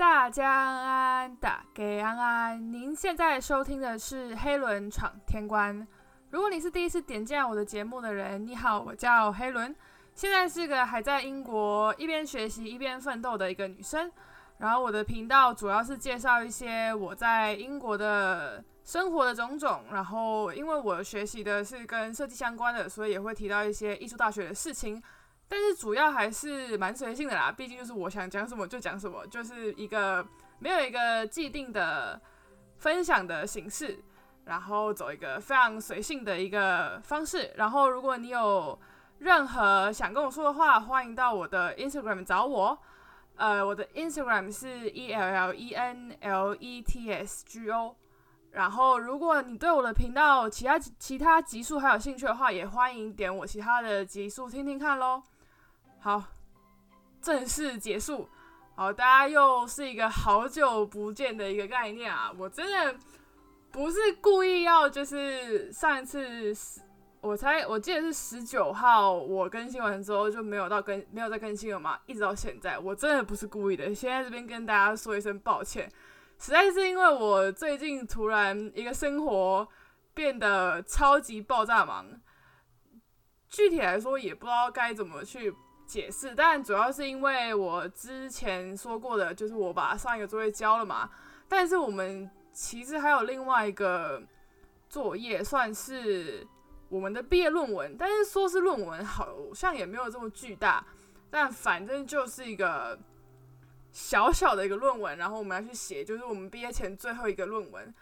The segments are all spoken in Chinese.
大家安安，大家安安。您现在收听的是黑轮闯天关。如果你是第一次点进来我的节目的人，你好，我叫黑轮，现在是个还在英国一边学习一边奋斗的一个女生。然后我的频道主要是介绍一些我在英国的生活的种种。然后因为我学习的是跟设计相关的，所以也会提到一些艺术大学的事情。但是主要还是蛮随性的啦，毕竟就是我想讲什么就讲什么，就是一个没有一个既定的分享的形式，然后走一个非常随性的一个方式。然后如果你有任何想跟我说的话，欢迎到我的 Instagram 找我。呃，我的 Instagram 是 e l l e n l e t s g o。然后如果你对我的频道其他其他集数还有兴趣的话，也欢迎点我其他的集数听听看喽。好，正式结束。好，大家又是一个好久不见的一个概念啊！我真的不是故意要，就是上一次十我才我记得是十九号我更新完之后就没有到更没有再更新了嘛，一直到现在，我真的不是故意的。现在这边跟大家说一声抱歉，实在是因为我最近突然一个生活变得超级爆炸忙，具体来说也不知道该怎么去。解释，但主要是因为我之前说过的，就是我把上一个作业交了嘛。但是我们其实还有另外一个作业，算是我们的毕业论文。但是说是论文，好像也没有这么巨大。但反正就是一个小小的一个论文，然后我们要去写，就是我们毕业前最后一个论文。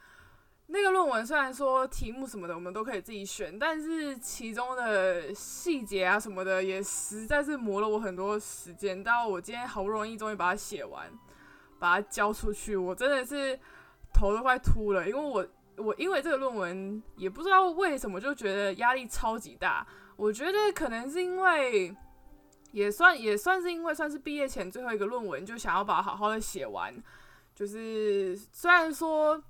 那个论文虽然说题目什么的我们都可以自己选，但是其中的细节啊什么的也实在是磨了我很多时间。到我今天好不容易终于把它写完，把它交出去，我真的是头都快秃了，因为我我因为这个论文也不知道为什么就觉得压力超级大。我觉得可能是因为也算也算是因为算是毕业前最后一个论文，就想要把它好好的写完。就是虽然说。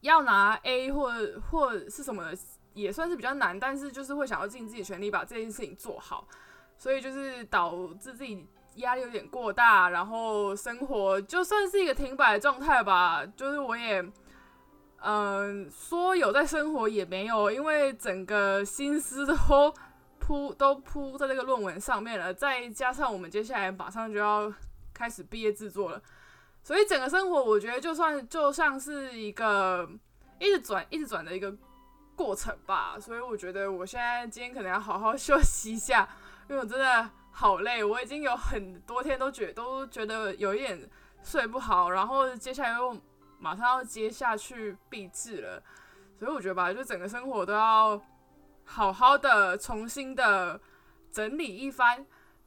要拿 A 或或是什么的，也算是比较难，但是就是会想要尽自己全力把这件事情做好，所以就是导致自己压力有点过大，然后生活就算是一个停摆的状态吧。就是我也，嗯，说有在生活也没有，因为整个心思都扑都扑在这个论文上面了，再加上我们接下来马上就要开始毕业制作了。所以整个生活，我觉得就算就像是一个一直转、一直转的一个过程吧。所以我觉得我现在今天可能要好好休息一下，因为我真的好累。我已经有很多天都觉都觉得有一点睡不好，然后接下来又马上要接下去闭制了。所以我觉得吧，就整个生活都要好好的重新的整理一番。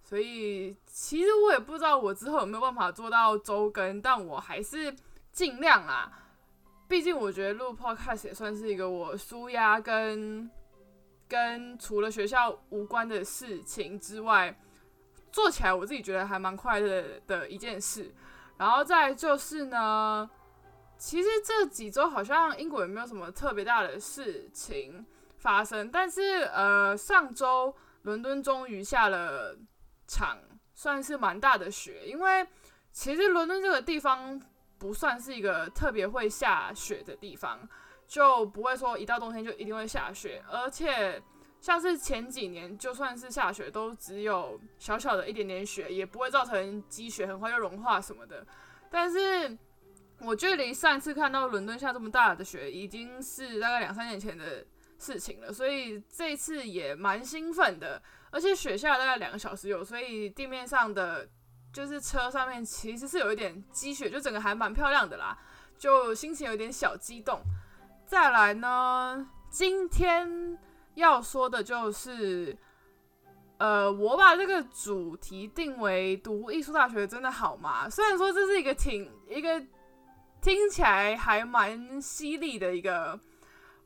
所以其实我也不知道我之后有没有办法做到周更，但我还是尽量啦。毕竟我觉得录 podcast 也算是一个我舒压跟跟除了学校无关的事情之外，做起来我自己觉得还蛮快乐的一件事。然后再就是呢，其实这几周好像英国也没有什么特别大的事情发生，但是呃，上周伦敦终于下了。场算是蛮大的雪，因为其实伦敦这个地方不算是一个特别会下雪的地方，就不会说一到冬天就一定会下雪。而且像是前几年，就算是下雪，都只有小小的一点点雪，也不会造成积雪很快就融化什么的。但是我距离上一次看到伦敦下这么大的雪，已经是大概两三年前的事情了，所以这次也蛮兴奋的。而且雪下了大概两个小时有，所以地面上的就是车上面其实是有一点积雪，就整个还蛮漂亮的啦，就心情有点小激动。再来呢，今天要说的就是，呃，我把这个主题定为读艺术大学真的好吗？虽然说这是一个挺一个听起来还蛮犀利的一个。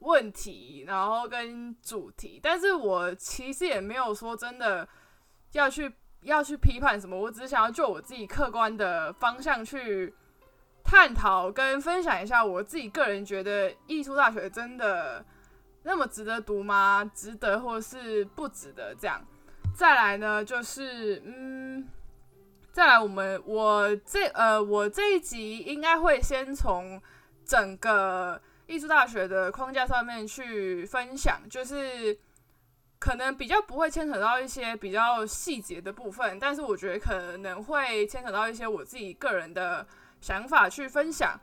问题，然后跟主题，但是我其实也没有说真的要去要去批判什么，我只是想要就我自己客观的方向去探讨跟分享一下我自己个人觉得艺术大学真的那么值得读吗？值得或是不值得？这样再来呢，就是嗯，再来，我们我这呃，我这一集应该会先从整个艺术大学的框架上面去分享，就是可能比较不会牵扯到一些比较细节的部分，但是我觉得可能会牵扯到一些我自己个人的想法去分享。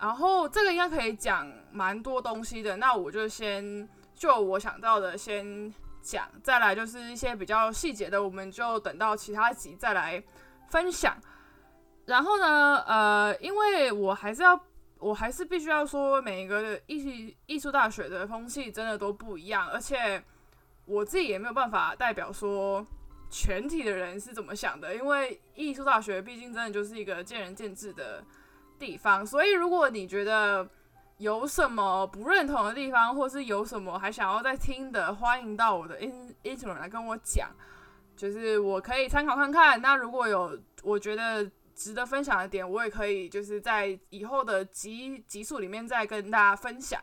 然后这个应该可以讲蛮多东西的，那我就先就我想到的先讲，再来就是一些比较细节的，我们就等到其他集再来分享。然后呢，呃，因为我还是要，我还是必须要说，每一个艺艺术大学的风气真的都不一样，而且我自己也没有办法代表说全体的人是怎么想的，因为艺术大学毕竟真的就是一个见仁见智的。地方，所以如果你觉得有什么不认同的地方，或是有什么还想要再听的，欢迎到我的 in Instagram 来跟我讲，就是我可以参考看看。那如果有我觉得值得分享的点，我也可以就是在以后的集集数里面再跟大家分享。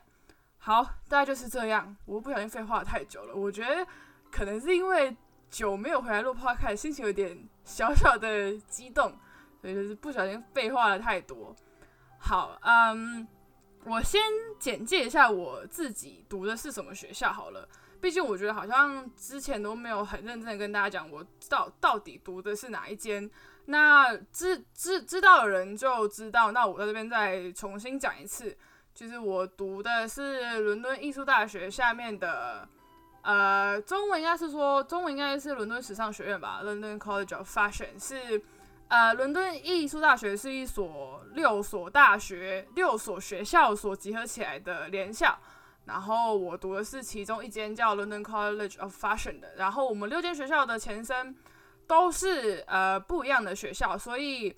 好，大概就是这样。我不小心废话太久了，我觉得可能是因为久没有回来录 podcast，心情有点小小的激动。所以就是不小心废话了太多。好，嗯，我先简介一下我自己读的是什么学校好了。毕竟我觉得好像之前都没有很认真的跟大家讲，我到到底读的是哪一间。那知知知道的人就知道。那我在这边再重新讲一次，就是我读的是伦敦艺术大学下面的，呃，中文应该是说中文应该是伦敦时尚学院吧，London College of Fashion 是。呃，伦敦艺术大学是一所六所大学、六所学校所集合起来的联校。然后我读的是其中一间叫 London College of Fashion 的。然后我们六间学校的前身都是呃不一样的学校，所以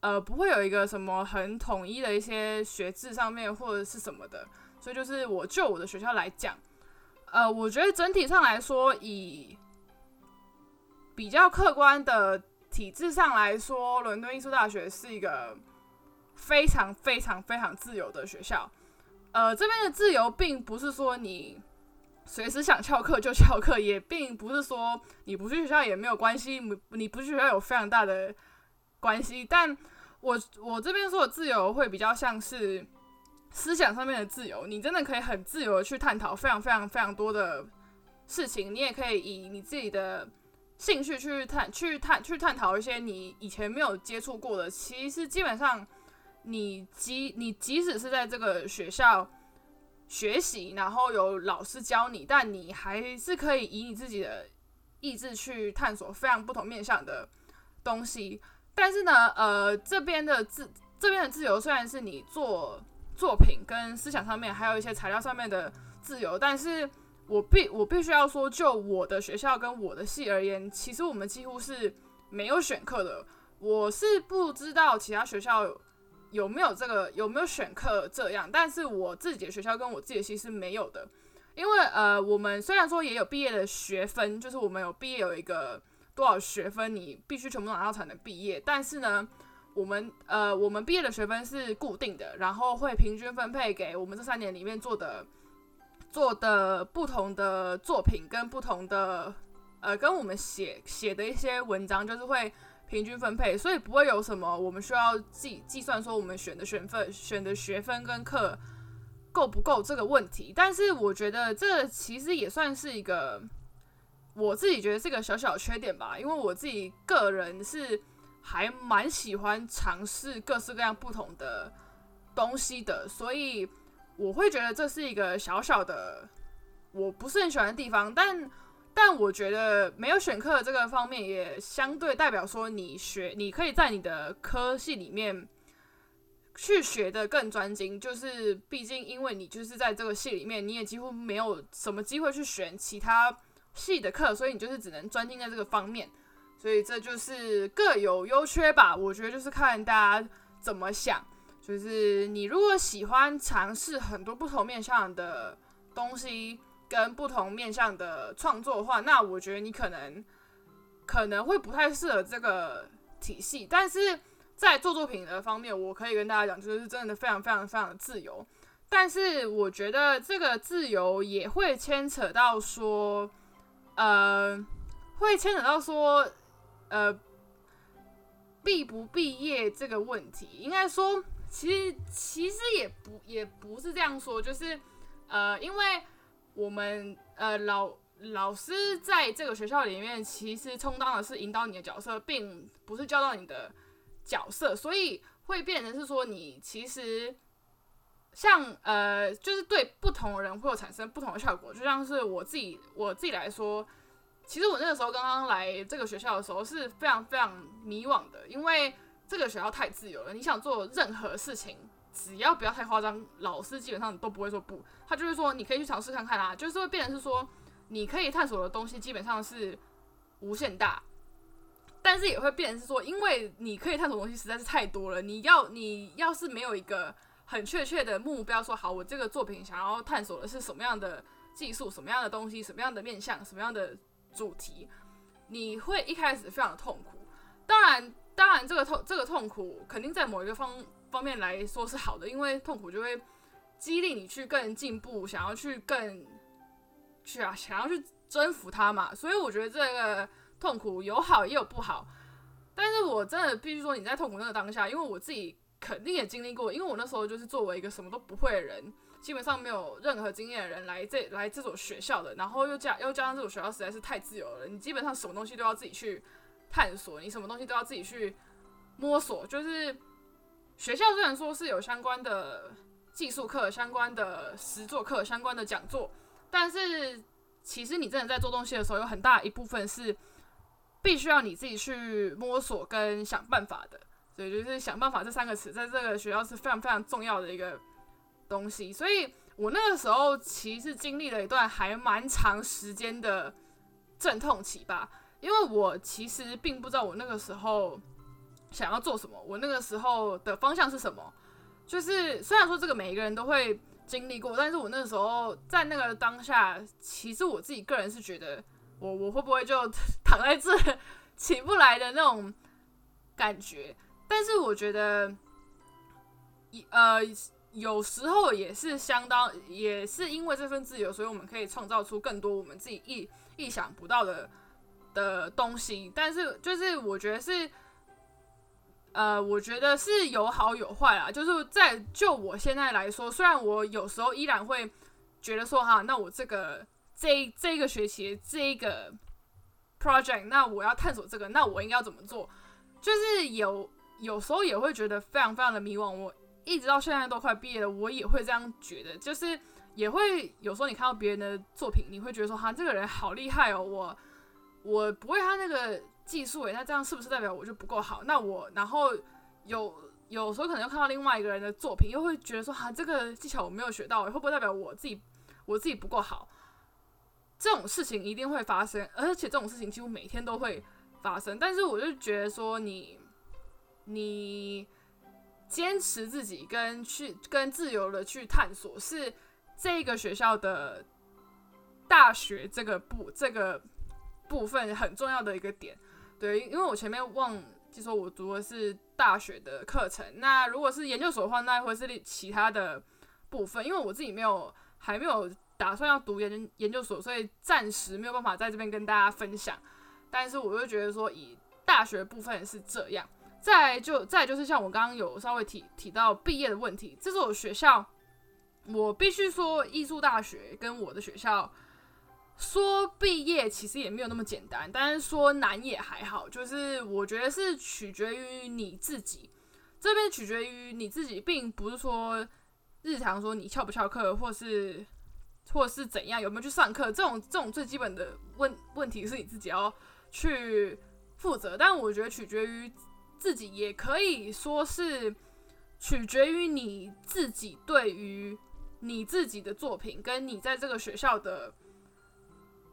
呃不会有一个什么很统一的一些学制上面或者是什么的。所以就是我就我的学校来讲，呃，我觉得整体上来说，以比较客观的。体制上来说，伦敦艺术大学是一个非常非常非常自由的学校。呃，这边的自由并不是说你随时想翘课就翘课，也并不是说你不去学校也没有关系，你不去学校有非常大的关系。但我我这边说的自由会比较像是思想上面的自由，你真的可以很自由的去探讨非常非常非常多的事情，你也可以以你自己的。兴趣去探去探去探讨一些你以前没有接触过的，其实基本上你即你即使是在这个学校学习，然后有老师教你，但你还是可以以你自己的意志去探索非常不同面向的东西。但是呢，呃，这边的自这边的自由虽然是你做作品跟思想上面，还有一些材料上面的自由，但是。我必我必须要说，就我的学校跟我的系而言，其实我们几乎是没有选课的。我是不知道其他学校有没有这个有没有选课这样，但是我自己的学校跟我自己的系是没有的。因为呃，我们虽然说也有毕业的学分，就是我们有毕业有一个多少学分，你必须全部拿到才能毕业。但是呢，我们呃，我们毕业的学分是固定的，然后会平均分配给我们这三年里面做的。做的不同的作品跟不同的呃，跟我们写写的一些文章，就是会平均分配，所以不会有什么我们需要计计算说我们选的学分、选的学分跟课够不够这个问题。但是我觉得这其实也算是一个我自己觉得是个小小缺点吧，因为我自己个人是还蛮喜欢尝试各式各样不同的东西的，所以。我会觉得这是一个小小的我不是很喜欢的地方，但但我觉得没有选课这个方面也相对代表说你学你可以在你的科系里面去学的更专精，就是毕竟因为你就是在这个系里面，你也几乎没有什么机会去选其他系的课，所以你就是只能专精在这个方面，所以这就是各有优缺吧。我觉得就是看大家怎么想。就是你如果喜欢尝试很多不同面向的东西跟不同面向的创作的话，那我觉得你可能可能会不太适合这个体系。但是在做作品的方面，我可以跟大家讲，就是真的非常非常非常的自由。但是我觉得这个自由也会牵扯到说，呃，会牵扯到说，呃。毕不毕业这个问题，应该说，其实其实也不也不是这样说，就是呃，因为我们呃老老师在这个学校里面，其实充当的是引导你的角色，并不是教导你的角色，所以会变成是说，你其实像呃，就是对不同人会有产生不同的效果，就像是我自己我自己来说。其实我那个时候刚刚来这个学校的时候是非常非常迷惘的，因为这个学校太自由了。你想做任何事情，只要不要太夸张，老师基本上都不会说不。他就是说你可以去尝试看看啊，就是会变成是说你可以探索的东西基本上是无限大，但是也会变成是说，因为你可以探索的东西实在是太多了。你要你要是没有一个很确切的目标，说好我这个作品想要探索的是什么样的技术、什么样的东西、什么样的面向、什么样的。主题，你会一开始非常的痛苦。当然，当然，这个痛这个痛苦肯定在某一个方方面来说是好的，因为痛苦就会激励你去更进步，想要去更去啊，想要去征服它嘛。所以我觉得这个痛苦有好也有不好。但是我真的必须说，你在痛苦那个当下，因为我自己肯定也经历过，因为我那时候就是作为一个什么都不会的人。基本上没有任何经验的人来这来这所学校的，然后又加又加上这所学校实在是太自由了，你基本上什么东西都要自己去探索，你什么东西都要自己去摸索。就是学校虽然说是有相关的技术课、相关的实作课、相关的讲座，但是其实你真的在做东西的时候，有很大一部分是必须要你自己去摸索跟想办法的。所以就是想办法这三个词，在这个学校是非常非常重要的一个。东西，所以我那个时候其实经历了一段还蛮长时间的阵痛期吧，因为我其实并不知道我那个时候想要做什么，我那个时候的方向是什么。就是虽然说这个每一个人都会经历过，但是我那时候在那个当下，其实我自己个人是觉得，我我会不会就 躺在这起不来的那种感觉。但是我觉得，呃。有时候也是相当，也是因为这份自由，所以我们可以创造出更多我们自己意意想不到的的东西。但是，就是我觉得是，呃，我觉得是有好有坏啊。就是在就我现在来说，虽然我有时候依然会觉得说，哈，那我这个这这个学期这个 project，那我要探索这个，那我应该要怎么做？就是有有时候也会觉得非常非常的迷惘。我。一直到现在都快毕业了，我也会这样觉得，就是也会有时候你看到别人的作品，你会觉得说，哈，这个人好厉害哦，我我不会他那个技术诶，那这样是不是代表我就不够好？那我然后有有时候可能又看到另外一个人的作品，又会觉得说，哈，这个技巧我没有学到，会不会代表我自己我自己不够好？这种事情一定会发生，而且这种事情几乎每天都会发生。但是我就觉得说，你你。坚持自己跟去跟自由的去探索，是这个学校的大学这个部这个部分很重要的一个点。对，因为我前面忘记说，我读的是大学的课程。那如果是研究所的话，那会是其他的部分。因为我自己没有还没有打算要读研究研究所，所以暂时没有办法在这边跟大家分享。但是我就觉得说，以大学部分是这样。再就再就是像我刚刚有稍微提提到毕业的问题，这所学校，我必须说艺术大学跟我的学校说毕业其实也没有那么简单，但是说难也还好，就是我觉得是取决于你自己，这边取决于你自己，并不是说日常说你翘不翘课，或是或是怎样有没有去上课，这种这种最基本的问问题是你自己要去负责，但我觉得取决于。自己也可以说是取决于你自己对于你自己的作品，跟你在这个学校的，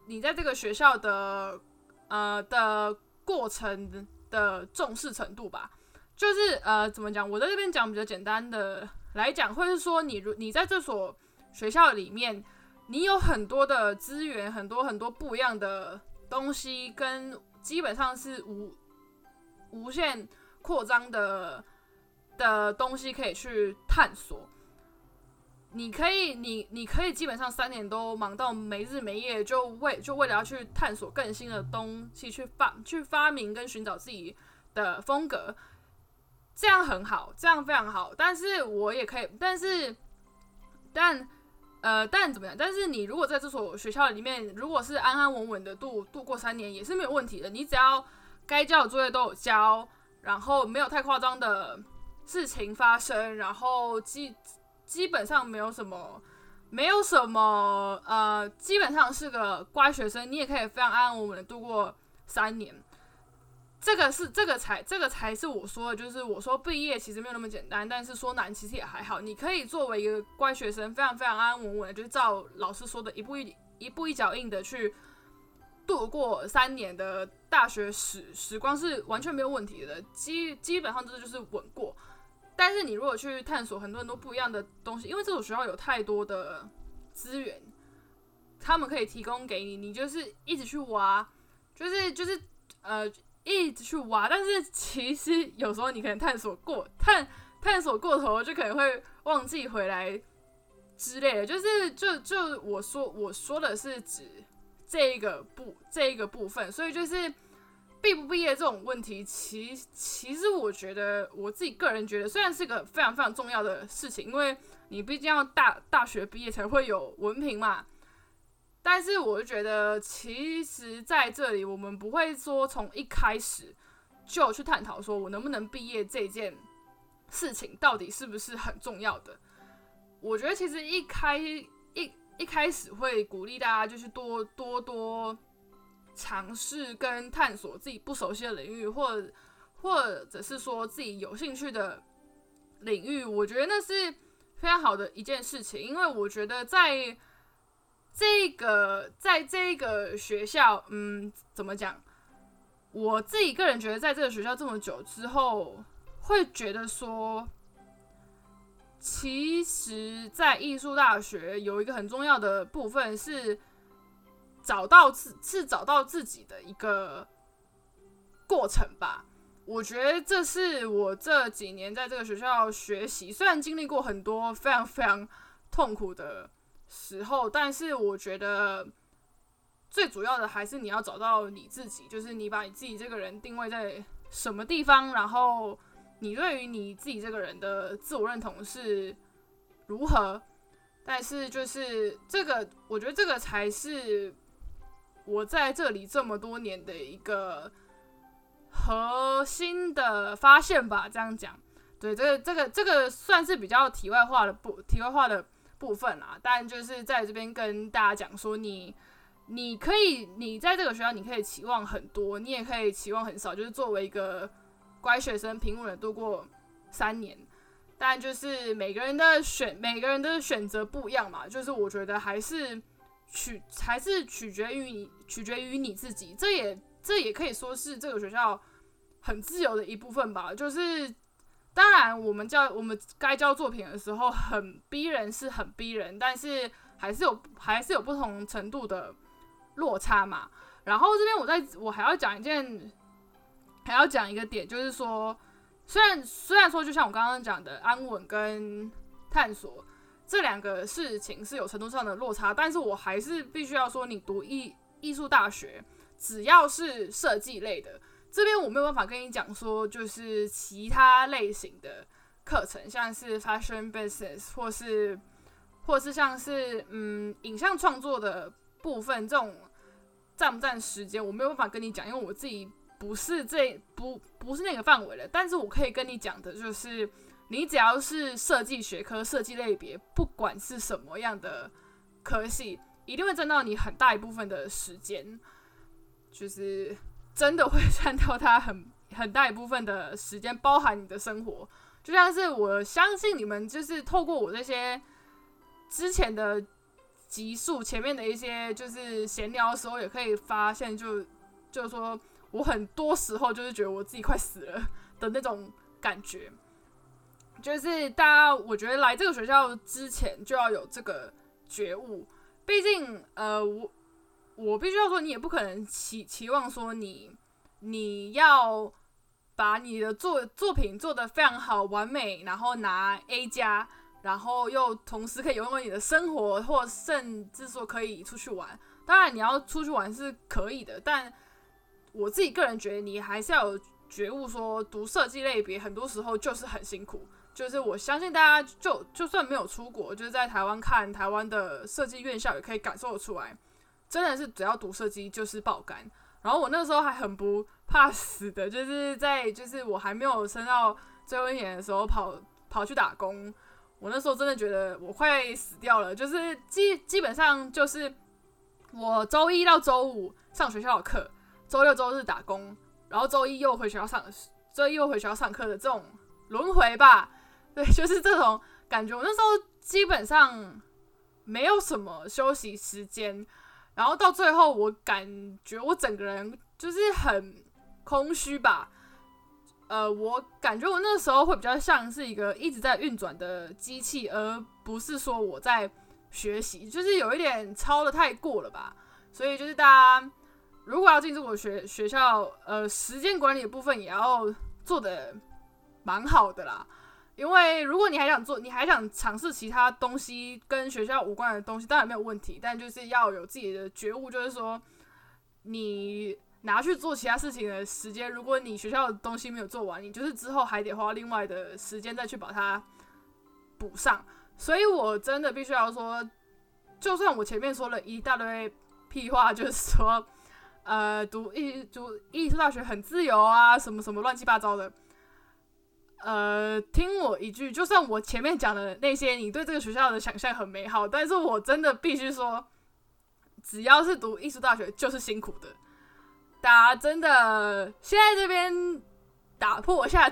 你在这个学校的呃的过程的重视程度吧。就是呃，怎么讲？我在这边讲比较简单的来讲，会是说你如你在这所学校里面，你有很多的资源，很多很多不一样的东西，跟基本上是无。无限扩张的的东西可以去探索。你可以，你你可以基本上三年都忙到没日没夜，就为就为了要去探索更新的东西，去发去发明跟寻找自己的风格，这样很好，这样非常好。但是我也可以，但是，但，呃，但怎么样？但是你如果在这所学校里面，如果是安安稳稳的度度过三年，也是没有问题的。你只要该交的作业都有交，然后没有太夸张的事情发生，然后基基本上没有什么。没有什么，呃，基本上是个乖学生，你也可以非常安安稳稳的度过三年。这个是这个才这个才是我说的，就是我说毕业其实没有那么简单，但是说难其实也还好。你可以作为一个乖学生，非常非常安安稳稳的，就是照老师说的一步一一步一脚印的去度过三年的大学时时光，是完全没有问题的。基基本上这就是稳过。但是你如果去探索很多很多不一样的东西，因为这所学校有太多的资源，他们可以提供给你，你就是一直去挖，就是就是呃一直去挖。但是其实有时候你可能探索过探探索过头，就可能会忘记回来之类的。就是就就我说我说的是指这一个部这一个部分，所以就是。毕不毕业这种问题，其其实我觉得我自己个人觉得，虽然是个非常非常重要的事情，因为你毕竟要大大学毕业才会有文凭嘛。但是我就觉得，其实在这里我们不会说从一开始就去探讨说我能不能毕业这件事情到底是不是很重要的。我觉得其实一开一一开始会鼓励大家就是多多多。尝试跟探索自己不熟悉的领域，或或者是说自己有兴趣的领域，我觉得那是非常好的一件事情。因为我觉得在这个在这个学校，嗯，怎么讲？我自己个人觉得，在这个学校这么久之后，会觉得说，其实，在艺术大学有一个很重要的部分是。找到自是找到自己的一个过程吧。我觉得这是我这几年在这个学校学习，虽然经历过很多非常非常痛苦的时候，但是我觉得最主要的还是你要找到你自己，就是你把你自己这个人定位在什么地方，然后你对于你自己这个人的自我认同是如何。但是就是这个，我觉得这个才是。我在这里这么多年的一个核心的发现吧，这样讲，对这个这个这个算是比较题外话的部题外话的部分啦。但就是在这边跟大家讲说，你你可以你在这个学校，你可以期望很多，你也可以期望很少，就是作为一个乖学生，平稳的度过三年。但就是每个人的选每个人的选择不一样嘛，就是我觉得还是。取还是取决于你，取决于你自己。这也这也可以说是这个学校很自由的一部分吧。就是当然，我们教我们该交作品的时候很逼人，是很逼人，但是还是有还是有不同程度的落差嘛。然后这边我在我还要讲一件，还要讲一个点，就是说，虽然虽然说就像我刚刚讲的，安稳跟探索。这两个事情是有程度上的落差，但是我还是必须要说，你读艺艺术大学，只要是设计类的，这边我没有办法跟你讲说，就是其他类型的课程，像是 fashion business 或是或是像是嗯影像创作的部分，这种占不占时间，我没有办法跟你讲，因为我自己不是这不不是那个范围的，但是我可以跟你讲的就是。你只要是设计学科、设计类别，不管是什么样的科系，一定会占到你很大一部分的时间，就是真的会占到它很很大一部分的时间，包含你的生活。就像是我相信你们，就是透过我这些之前的集数、前面的一些就是闲聊的时候，也可以发现，就就是说我很多时候就是觉得我自己快死了的那种感觉。就是大家，我觉得来这个学校之前就要有这个觉悟。毕竟，呃，我我必须要说，你也不可能期期望说你你要把你的作作品做得非常好、完美，然后拿 A 加，然后又同时可以拥有你的生活，或甚至说可以出去玩。当然，你要出去玩是可以的，但我自己个人觉得，你还是要有。觉悟说，读设计类别很多时候就是很辛苦。就是我相信大家就就算没有出国，就是在台湾看台湾的设计院校，也可以感受得出来，真的是只要读设计就是爆肝。然后我那时候还很不怕死的，就是在就是我还没有升到最后一年的时候跑跑去打工。我那时候真的觉得我快死掉了，就是基基本上就是我周一到周五上学校的课，周六周日打工，然后周一又回学校上，周一又回学校上课的这种轮回吧。对，就是这种感觉。我那时候基本上没有什么休息时间，然后到最后，我感觉我整个人就是很空虚吧。呃，我感觉我那时候会比较像是一个一直在运转的机器，而不是说我在学习，就是有一点超的太过了吧。所以就是大家如果要进入我学学校，呃，时间管理的部分也要做的蛮好的啦。因为如果你还想做，你还想尝试其他东西跟学校无关的东西，当然没有问题。但就是要有自己的觉悟，就是说，你拿去做其他事情的时间，如果你学校的东西没有做完，你就是之后还得花另外的时间再去把它补上。所以我真的必须要说，就算我前面说了一大堆屁话，就是说，呃，读艺读艺术大学很自由啊，什么什么乱七八糟的。呃，听我一句，就算我前面讲的那些，你对这个学校的想象很美好，但是我真的必须说，只要是读艺术大学就是辛苦的。大家真的现在这边打破一下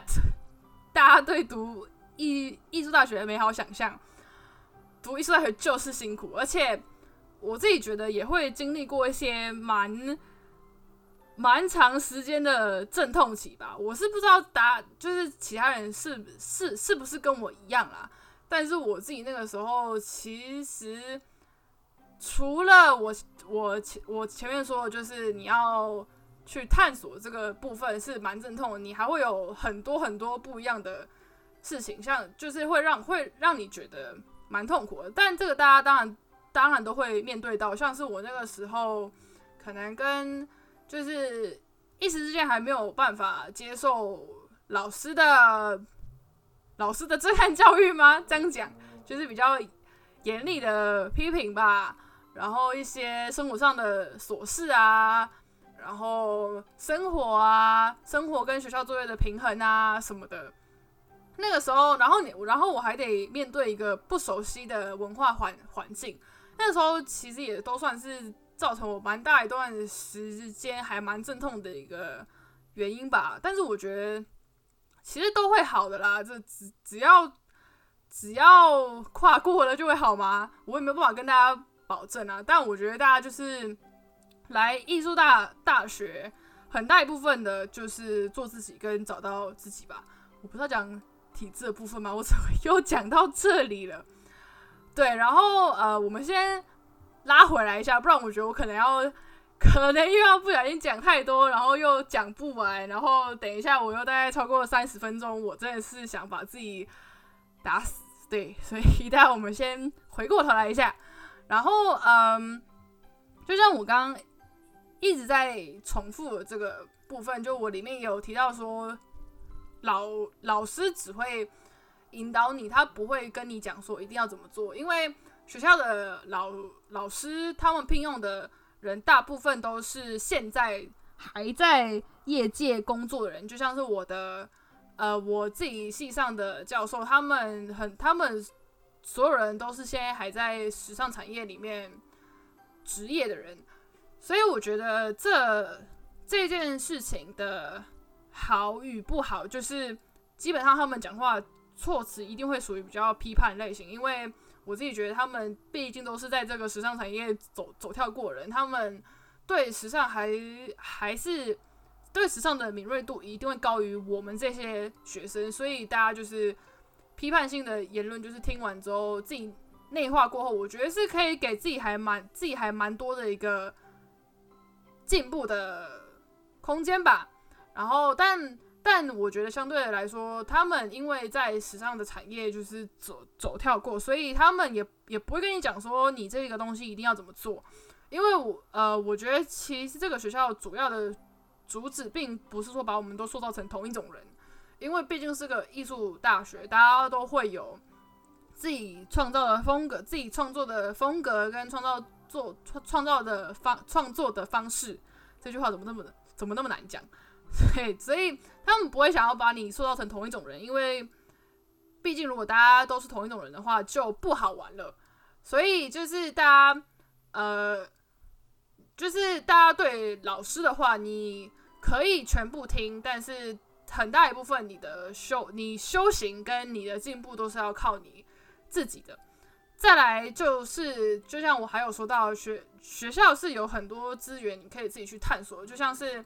大家对读艺艺术大学的美好想象，读艺术大学就是辛苦，而且我自己觉得也会经历过一些蛮。蛮长时间的阵痛期吧，我是不知道答就是其他人是是是不是跟我一样啦，但是我自己那个时候其实除了我我前我前面说的就是你要去探索这个部分是蛮阵痛，你还会有很多很多不一样的事情，像就是会让会让你觉得蛮痛苦的，但这个大家当然当然都会面对到，像是我那个时候可能跟。就是一时之间还没有办法接受老师的老师的震撼教育吗？这样讲就是比较严厉的批评吧。然后一些生活上的琐事啊，然后生活啊，生活跟学校作业的平衡啊什么的。那个时候，然后你，然后我还得面对一个不熟悉的文化环环境。那个时候其实也都算是。造成我蛮大一段时间还蛮阵痛的一个原因吧，但是我觉得其实都会好的啦，这只只要只要跨过了就会好吗？我也没有办法跟大家保证啊，但我觉得大家就是来艺术大大学，很大一部分的就是做自己跟找到自己吧。我不是要讲体质的部分吗？我怎么又讲到这里了？对，然后呃，我们先。拉回来一下，不然我觉得我可能要，可能又要不小心讲太多，然后又讲不完，然后等一下我又大概超过三十分钟，我真的是想把自己打死。对，所以待会我们先回过头来一下，然后嗯，就像我刚刚一直在重复的这个部分，就我里面有提到说，老老师只会引导你，他不会跟你讲说一定要怎么做，因为。学校的老老师，他们聘用的人大部分都是现在还在业界工作的人，就像是我的，呃，我自己系上的教授，他们很，他们所有人都是现在还在时尚产业里面职业的人，所以我觉得这这件事情的好与不好，就是基本上他们讲话措辞一定会属于比较批判类型，因为。我自己觉得，他们毕竟都是在这个时尚产业走走跳过人，他们对时尚还还是对时尚的敏锐度一定会高于我们这些学生，所以大家就是批判性的言论，就是听完之后自己内化过后，我觉得是可以给自己还蛮自己还蛮多的一个进步的空间吧。然后，但。但我觉得相对来说，他们因为在时尚的产业就是走走跳过，所以他们也也不会跟你讲说你这个东西一定要怎么做。因为我呃，我觉得其实这个学校主要的主旨并不是说把我们都塑造成同一种人，因为毕竟是个艺术大学，大家都会有自己创造的风格，自己创作的风格跟创造做创创造的方创作的方式。这句话怎么那么怎么那么难讲？对，所以他们不会想要把你塑造成同一种人，因为毕竟如果大家都是同一种人的话，就不好玩了。所以就是大家呃。就是大家对老师的话，你可以全部听，但是很大一部分你的修、你修行跟你的进步都是要靠你自己的。再来就是，就像我还有说到，学学校是有很多资源，你可以自己去探索。就像是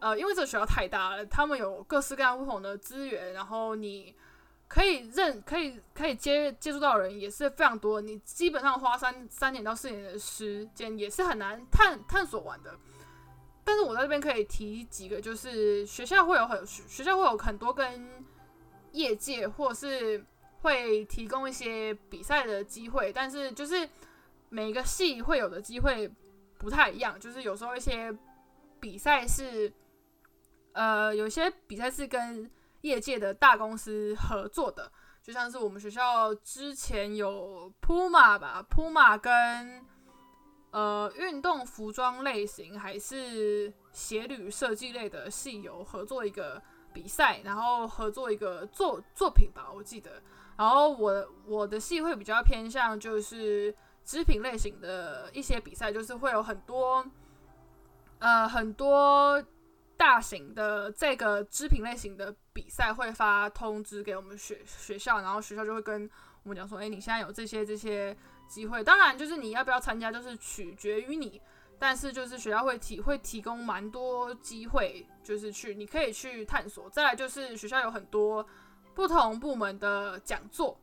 呃，因为这个学校太大了，他们有各式各样不同的资源，然后你。可以认可以可以接接触到的人也是非常多，你基本上花三三年到四年的时间也是很难探探索完的。但是我在这边可以提几个，就是学校会有很学校会有很多跟业界或是会提供一些比赛的机会，但是就是每个系会有的机会不太一样，就是有时候一些比赛是呃有些比赛是跟业界的大公司合作的，就像是我们学校之前有 Puma 吧，Puma 跟呃运动服装类型还是鞋履设计类的系有合作一个比赛，然后合作一个作作品吧，我记得。然后我我的系会比较偏向就是织品类型的一些比赛，就是会有很多呃很多。大型的这个织品类型的比赛会发通知给我们学学校，然后学校就会跟我们讲说：“哎，你现在有这些这些机会。当然，就是你要不要参加，就是取决于你。但是就是学校会提会提供蛮多机会，就是去你可以去探索。再来就是学校有很多不同部门的讲座，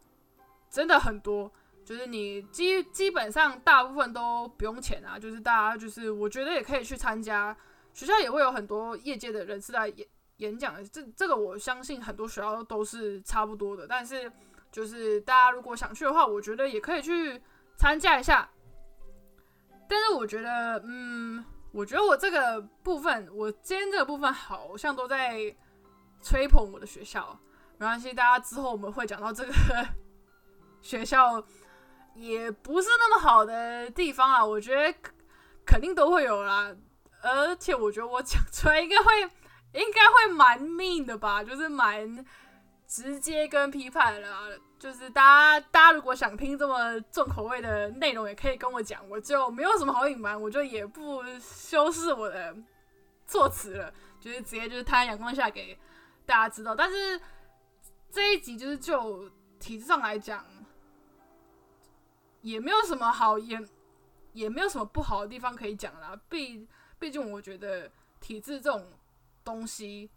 真的很多。就是你基基本上大部分都不用钱啊，就是大家就是我觉得也可以去参加。”学校也会有很多业界的人士来演演讲，这这个我相信很多学校都是差不多的。但是就是大家如果想去的话，我觉得也可以去参加一下。但是我觉得，嗯，我觉得我这个部分，我今天这个部分好像都在吹捧我的学校。没关系，大家之后我们会讲到这个学校也不是那么好的地方啊。我觉得肯定都会有啦。而且我觉得我讲出来应该会，应该会蛮命的吧，就是蛮直接跟批判的。就是大家，大家如果想听这么重口味的内容，也可以跟我讲，我就没有什么好隐瞒，我就也不修饰我的措辞了，就是直接就是摊在阳光下给大家知道。但是这一集就是就体制上来讲，也没有什么好也也没有什么不好的地方可以讲啦，毕。毕竟我觉得体制这种东西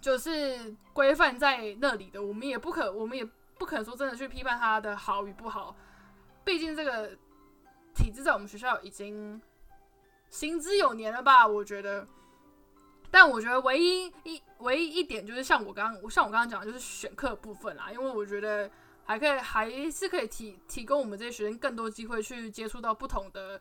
就是规范在那里的，我们也不可，我们也不可能说真的去批判它的好与不好。毕竟这个体制在我们学校已经行之有年了吧？我觉得，但我觉得唯一一唯一一点就是像我刚刚，像我刚刚讲的，就是选课部分啦，因为我觉得还可以，还是可以提提供我们这些学生更多机会去接触到不同的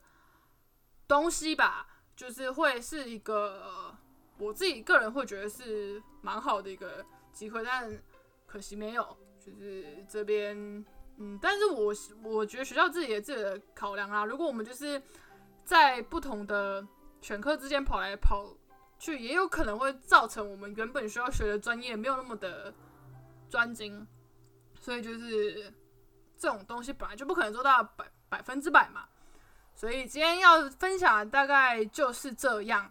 东西吧。就是会是一个我自己个人会觉得是蛮好的一个机会，但可惜没有。就是这边，嗯，但是我我觉得学校自己也自己的考量啊。如果我们就是在不同的选课之间跑来跑去，也有可能会造成我们原本需要学的专业没有那么的专精。所以就是这种东西本来就不可能做到百百分之百嘛。所以今天要分享大概就是这样，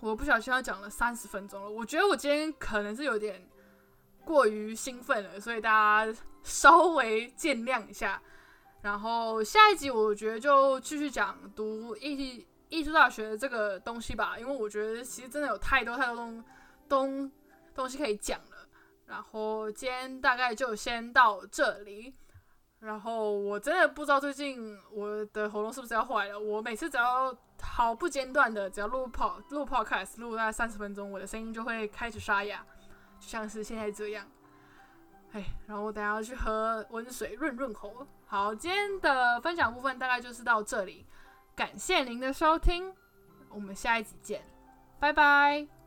我不小心要讲了三十分钟了。我觉得我今天可能是有点过于兴奋了，所以大家稍微见谅一下。然后下一集我觉得就继续讲读艺艺术大学这个东西吧，因为我觉得其实真的有太多太多东东东西可以讲了。然后今天大概就先到这里。然后我真的不知道最近我的喉咙是不是要坏了。我每次只要毫不间断的，只要录跑录 podcast 录大概三十分钟，我的声音就会开始沙哑，就像是现在这样。哎，然后我等下要去喝温水润润喉。好，今天的分享部分大概就是到这里，感谢您的收听，我们下一集见。拜拜。